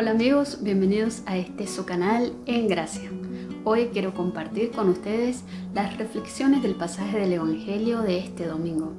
Hola amigos, bienvenidos a este su canal En Gracia. Hoy quiero compartir con ustedes las reflexiones del pasaje del Evangelio de este domingo.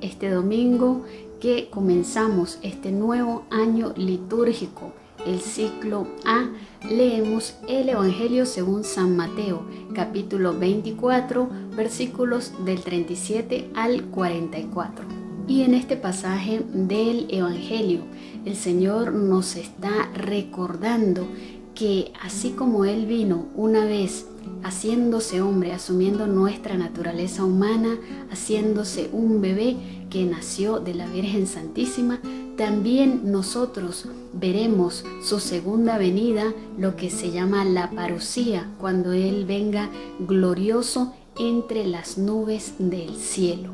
Este domingo que comenzamos este nuevo año litúrgico, el ciclo A, leemos el Evangelio según San Mateo, capítulo 24, versículos del 37 al 44. Y en este pasaje del Evangelio, el Señor nos está recordando que así como Él vino una vez haciéndose hombre, asumiendo nuestra naturaleza humana, haciéndose un bebé que nació de la Virgen Santísima, también nosotros veremos su segunda venida, lo que se llama la parucía, cuando Él venga glorioso entre las nubes del cielo.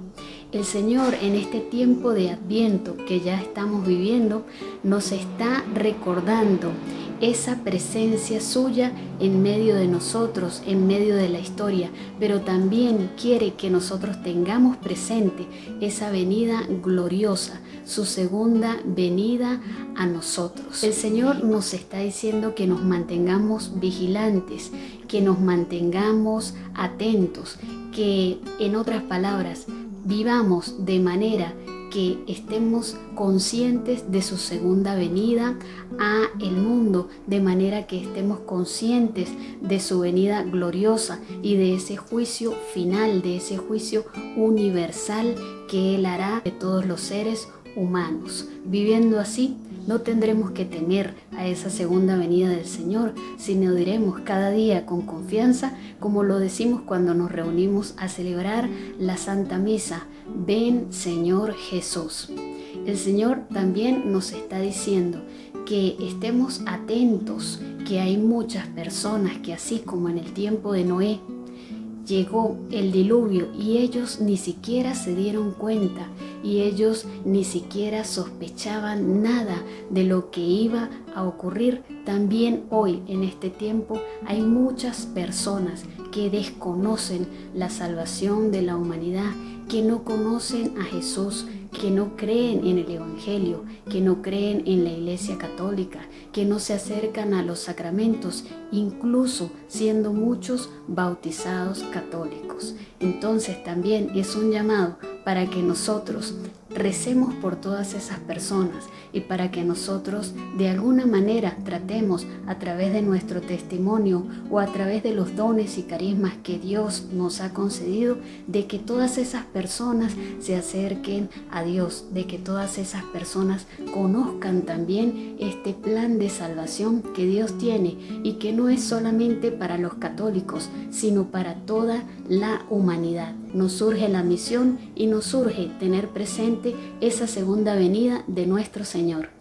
El Señor en este tiempo de adviento que ya estamos viviendo nos está recordando esa presencia suya en medio de nosotros, en medio de la historia, pero también quiere que nosotros tengamos presente esa venida gloriosa, su segunda venida a nosotros. El Señor nos está diciendo que nos mantengamos vigilantes, que nos mantengamos atentos, que en otras palabras, vivamos de manera que estemos conscientes de su segunda venida a el mundo, de manera que estemos conscientes de su venida gloriosa y de ese juicio final, de ese juicio universal que Él hará de todos los seres humanos. Viviendo así, no tendremos que temer a esa segunda venida del Señor, sino diremos cada día con confianza, como lo decimos cuando nos reunimos a celebrar la Santa Misa, ven Señor Jesús. El Señor también nos está diciendo que estemos atentos, que hay muchas personas que así como en el tiempo de Noé, llegó el diluvio y ellos ni siquiera se dieron cuenta y ellos ni siquiera sospechaban nada de lo que iba a ocurrir. También hoy en este tiempo hay muchas personas que desconocen la salvación de la humanidad, que no conocen a Jesús, que no creen en el Evangelio, que no creen en la Iglesia Católica, que no se acercan a los sacramentos, incluso siendo muchos bautizados católicos. Entonces también es un llamado para que nosotros recemos por todas esas personas y para que nosotros de alguna manera tratemos a través de nuestro testimonio o a través de los dones y carismas que Dios nos ha concedido, de que todas esas personas se acerquen a Dios, de que todas esas personas conozcan también este plan de salvación que Dios tiene y que no es solamente para los católicos, sino para toda la humanidad. Nos surge la misión y nos surge tener presente esa segunda venida de nuestro Señor.